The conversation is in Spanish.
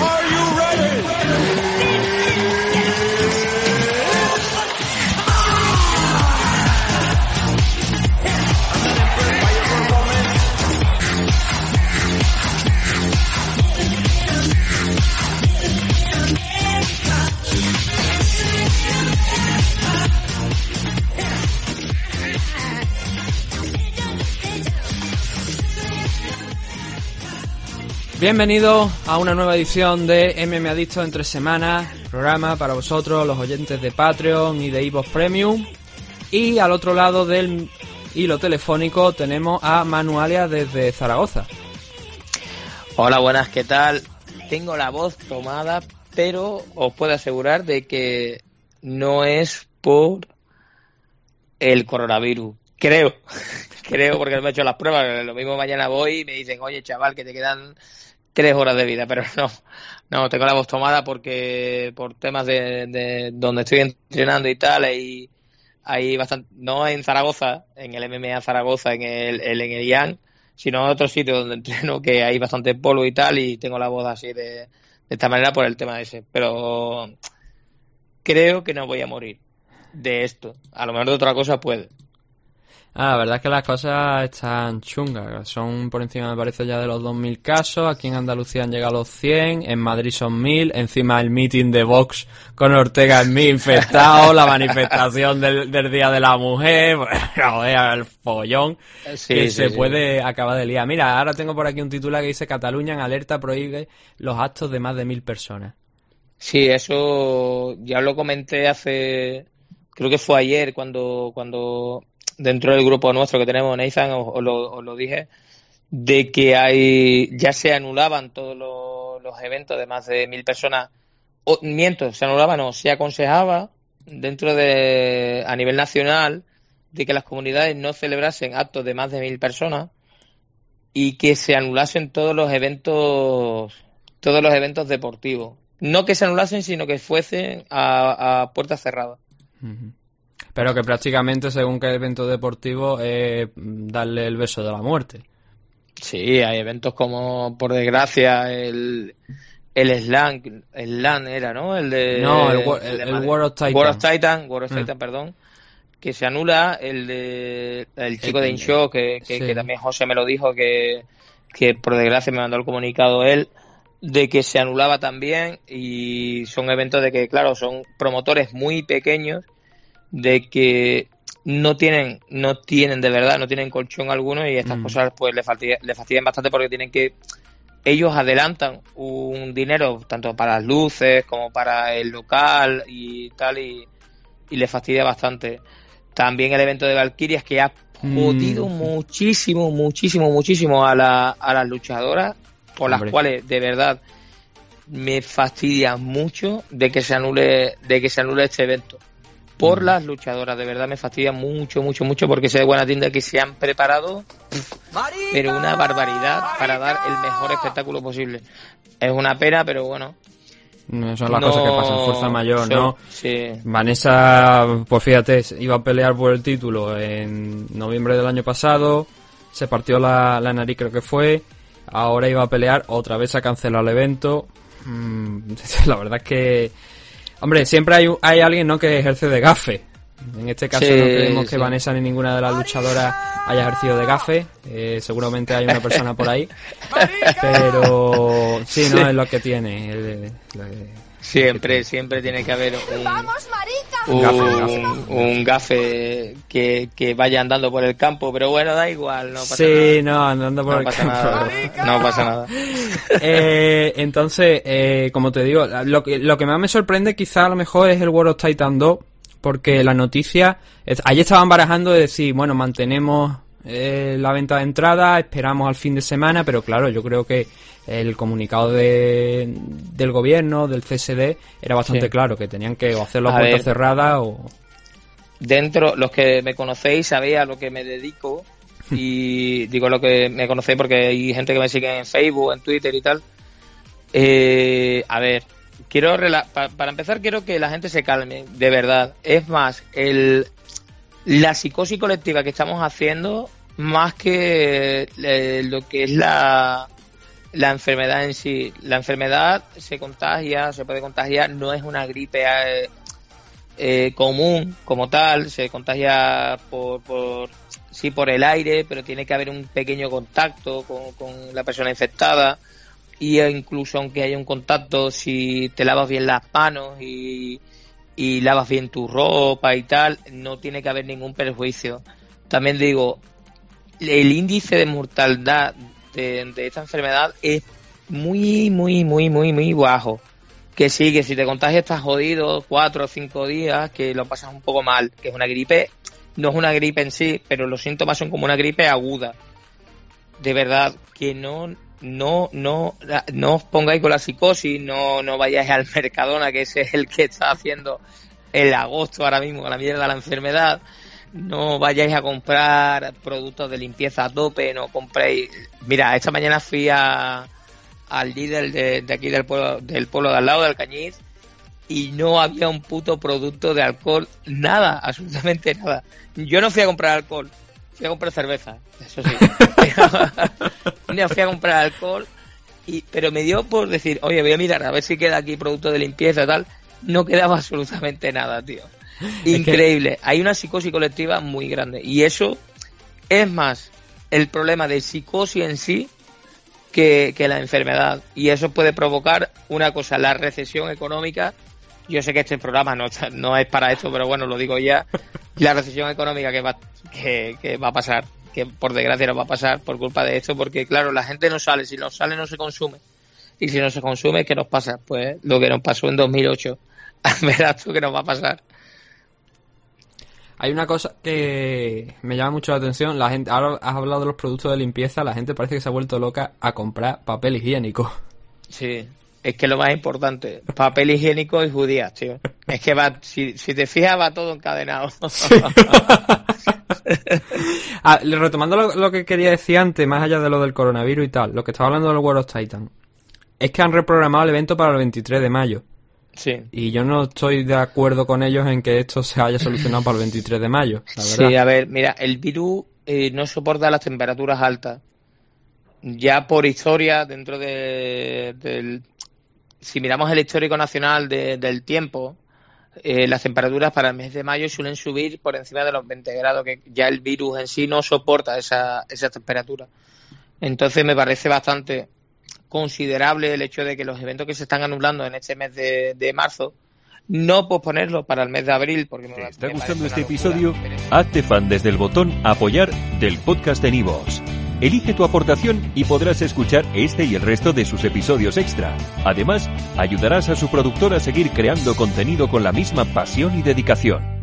Are you Bienvenidos a una nueva edición de MM Adicto entre semanas, programa para vosotros, los oyentes de Patreon y de Evox Premium. Y al otro lado del hilo telefónico tenemos a Manualia desde Zaragoza. Hola, buenas, ¿qué tal? Tengo la voz tomada, pero os puedo asegurar de que no es por el coronavirus. Creo, creo porque me he hecho las pruebas. Lo mismo mañana voy y me dicen, oye chaval, que te quedan tres horas de vida, pero no, no, tengo la voz tomada porque por temas de, donde estoy entrenando y tal, hay, hay bastante, no en Zaragoza, en el MMA Zaragoza, en el, en el IAN, sino en otro sitio donde entreno que hay bastante polvo y tal, y tengo la voz así de, de esta manera por el tema ese. Pero creo que no voy a morir de esto. A lo mejor de otra cosa puede. Ah, la verdad es que las cosas están chungas. Son por encima, me parece, ya de los 2.000 casos. Aquí en Andalucía han llegado los 100. En Madrid son 1.000. Encima el meeting de Vox con Ortega en mí infectado. la manifestación del, Día de la Mujer. el follón que se puede acabar de liar. Mira, ahora tengo por aquí un titular que dice Cataluña en alerta prohíbe los actos de más de 1.000 personas. Sí, eso ya lo comenté hace... Creo que fue ayer cuando, cuando dentro del grupo nuestro que tenemos, Nathan, os, lo, dije, de que hay ya se anulaban todos los, eventos de más de mil personas. O, miento, se anulaban o se aconsejaba dentro de, a nivel nacional, de que las comunidades no celebrasen actos de más de mil personas y que se anulasen todos los eventos, todos los eventos deportivos. No que se anulasen, sino que fuesen a, puertas cerradas. Pero que prácticamente, según qué evento deportivo, es darle el beso de la muerte. Sí, hay eventos como, por desgracia, el, el Slam, el Slam era, ¿no? El de... No, el, World of Titan. World of Titan, World of ah. Titan, perdón. Que se anula el de el chico de Inshow, que, que, también José me lo dijo, que, que por desgracia me mandó el comunicado él, de que se anulaba también y son eventos de que, claro, son promotores muy pequeños de que no tienen, no tienen de verdad, no tienen colchón alguno y estas mm. cosas pues le fastidian, le fastidian bastante porque tienen que ellos adelantan un dinero tanto para las luces como para el local y tal y, y le fastidia bastante. También el evento de Valkyrias que ha jodido mm. muchísimo, muchísimo, muchísimo a, la, a las luchadoras por las cuales de verdad me fastidia mucho de que se anule de que se anule este evento por las luchadoras. De verdad me fastidia mucho, mucho, mucho porque sé de buena tienda que se han preparado, pero una barbaridad para dar el mejor espectáculo posible. Es una pena, pero bueno. son las cosas que pasan, fuerza mayor, ¿no? Sí. Vanessa, pues fíjate, iba a pelear por el título en noviembre del año pasado, se partió la, la nariz creo que fue, ahora iba a pelear, otra vez se ha cancelado el evento. Mm, la verdad es que Hombre, siempre hay, hay alguien ¿no? que ejerce de gafe. En este caso no creemos que Vanessa ni ninguna de las luchadoras haya ejercido de gafe. Eh, seguramente hay una persona por ahí. Pero sí, no es lo que tiene. siempre, siempre tiene que haber un, gafe, que, que, vaya andando por el campo, pero bueno, da igual, no pasa sí, no, andando por el campo. no pasa nada. Eh, entonces, eh, como te digo, lo que, lo que más me sorprende quizá a lo mejor es el World of Titan 2, porque la noticia, allí estaban barajando de decir, bueno, mantenemos eh, la venta de entrada, esperamos al fin de semana, pero claro, yo creo que el comunicado de, del gobierno, del CSD, era bastante claro, que tenían que hacer las puertas cerradas o... Dentro, los que me conocéis sabéis a lo que me dedico y digo lo que me conocéis porque hay gente que me sigue en Facebook, en Twitter y tal. Eh, a ver, quiero para empezar quiero que la gente se calme, de verdad. Es más, el la psicosis colectiva que estamos haciendo más que eh, lo que es la la enfermedad en sí. La enfermedad se contagia, se puede contagiar, no es una gripe eh, eh, común como tal, se contagia por, por, sí por el aire, pero tiene que haber un pequeño contacto con, con la persona infectada y incluso aunque haya un contacto, si te lavas bien las manos y, y lavas bien tu ropa y tal, no tiene que haber ningún perjuicio. También digo, el índice de mortalidad de, esta enfermedad es muy, muy, muy, muy, muy bajo. Que sí, que si te contagias estás jodido cuatro o cinco días, que lo pasas un poco mal, que es una gripe, no es una gripe en sí, pero los síntomas son como una gripe aguda. De verdad, que no, no, no, no os pongáis con la psicosis, no, no vayáis al Mercadona, que ese es el que está haciendo el agosto ahora mismo con la mierda la enfermedad no vayáis a comprar productos de limpieza a tope, no compréis. Mira, esta mañana fui a, al líder de, aquí del pueblo, del pueblo de al lado, del Cañiz, y no había un puto producto de alcohol, nada, absolutamente nada. Yo no fui a comprar alcohol, fui a comprar cerveza, eso sí. no fui a comprar alcohol, y, pero me dio por decir, oye, voy a mirar a ver si queda aquí producto de limpieza y tal. No quedaba absolutamente nada, tío. Increíble. Hay una psicosis colectiva muy grande. Y eso es más el problema de psicosis en sí que, la enfermedad. Y eso puede provocar una cosa, la recesión económica. Yo sé que este programa no, no es para esto, pero bueno, lo digo ya. La recesión económica que va, que, va a pasar, que por desgracia no va a pasar por culpa de esto, porque claro, la gente no sale. Si no sale, no se consume. Y si no se consume, ¿qué nos pasa? Pues lo que nos pasó en 2008. Verás tú que nos va a pasar. Hay una cosa que me llama mucho la atención. La gente, ahora has hablado de los productos de limpieza. La gente parece que se ha vuelto loca a comprar papel higiénico. Sí, es que lo más importante, papel higiénico y judías, tío. Es que va, si, te fijas, va todo encadenado. ah, retomando lo, que quería decir antes, más allá de lo del coronavirus y tal, lo que estaba hablando del World of Titan, es que han reprogramado el evento para el 23 de mayo. Y yo no estoy de acuerdo con ellos en que esto se haya solucionado para el 23 de mayo. Sí, a ver, mira, el virus eh, no soporta las temperaturas altas. Ya por historia, dentro de, del. Si miramos el histórico nacional del tiempo, eh, las temperaturas para el mes de mayo suelen subir por encima de los 20 grados, que ya el virus en sí no soporta esa, esa temperatura. Entonces me parece bastante considerable el hecho de que los eventos que se están anulando en este mes de, marzo no posponerlo para el mes de abril. Porque me, está gustando este episodio? Hazte fan desde el botón apoyar del podcast de Nivos. Elige tu aportación y podrás escuchar este y el resto de sus episodios extra. Además, ayudarás a su productor a seguir creando contenido con la misma pasión y dedicación.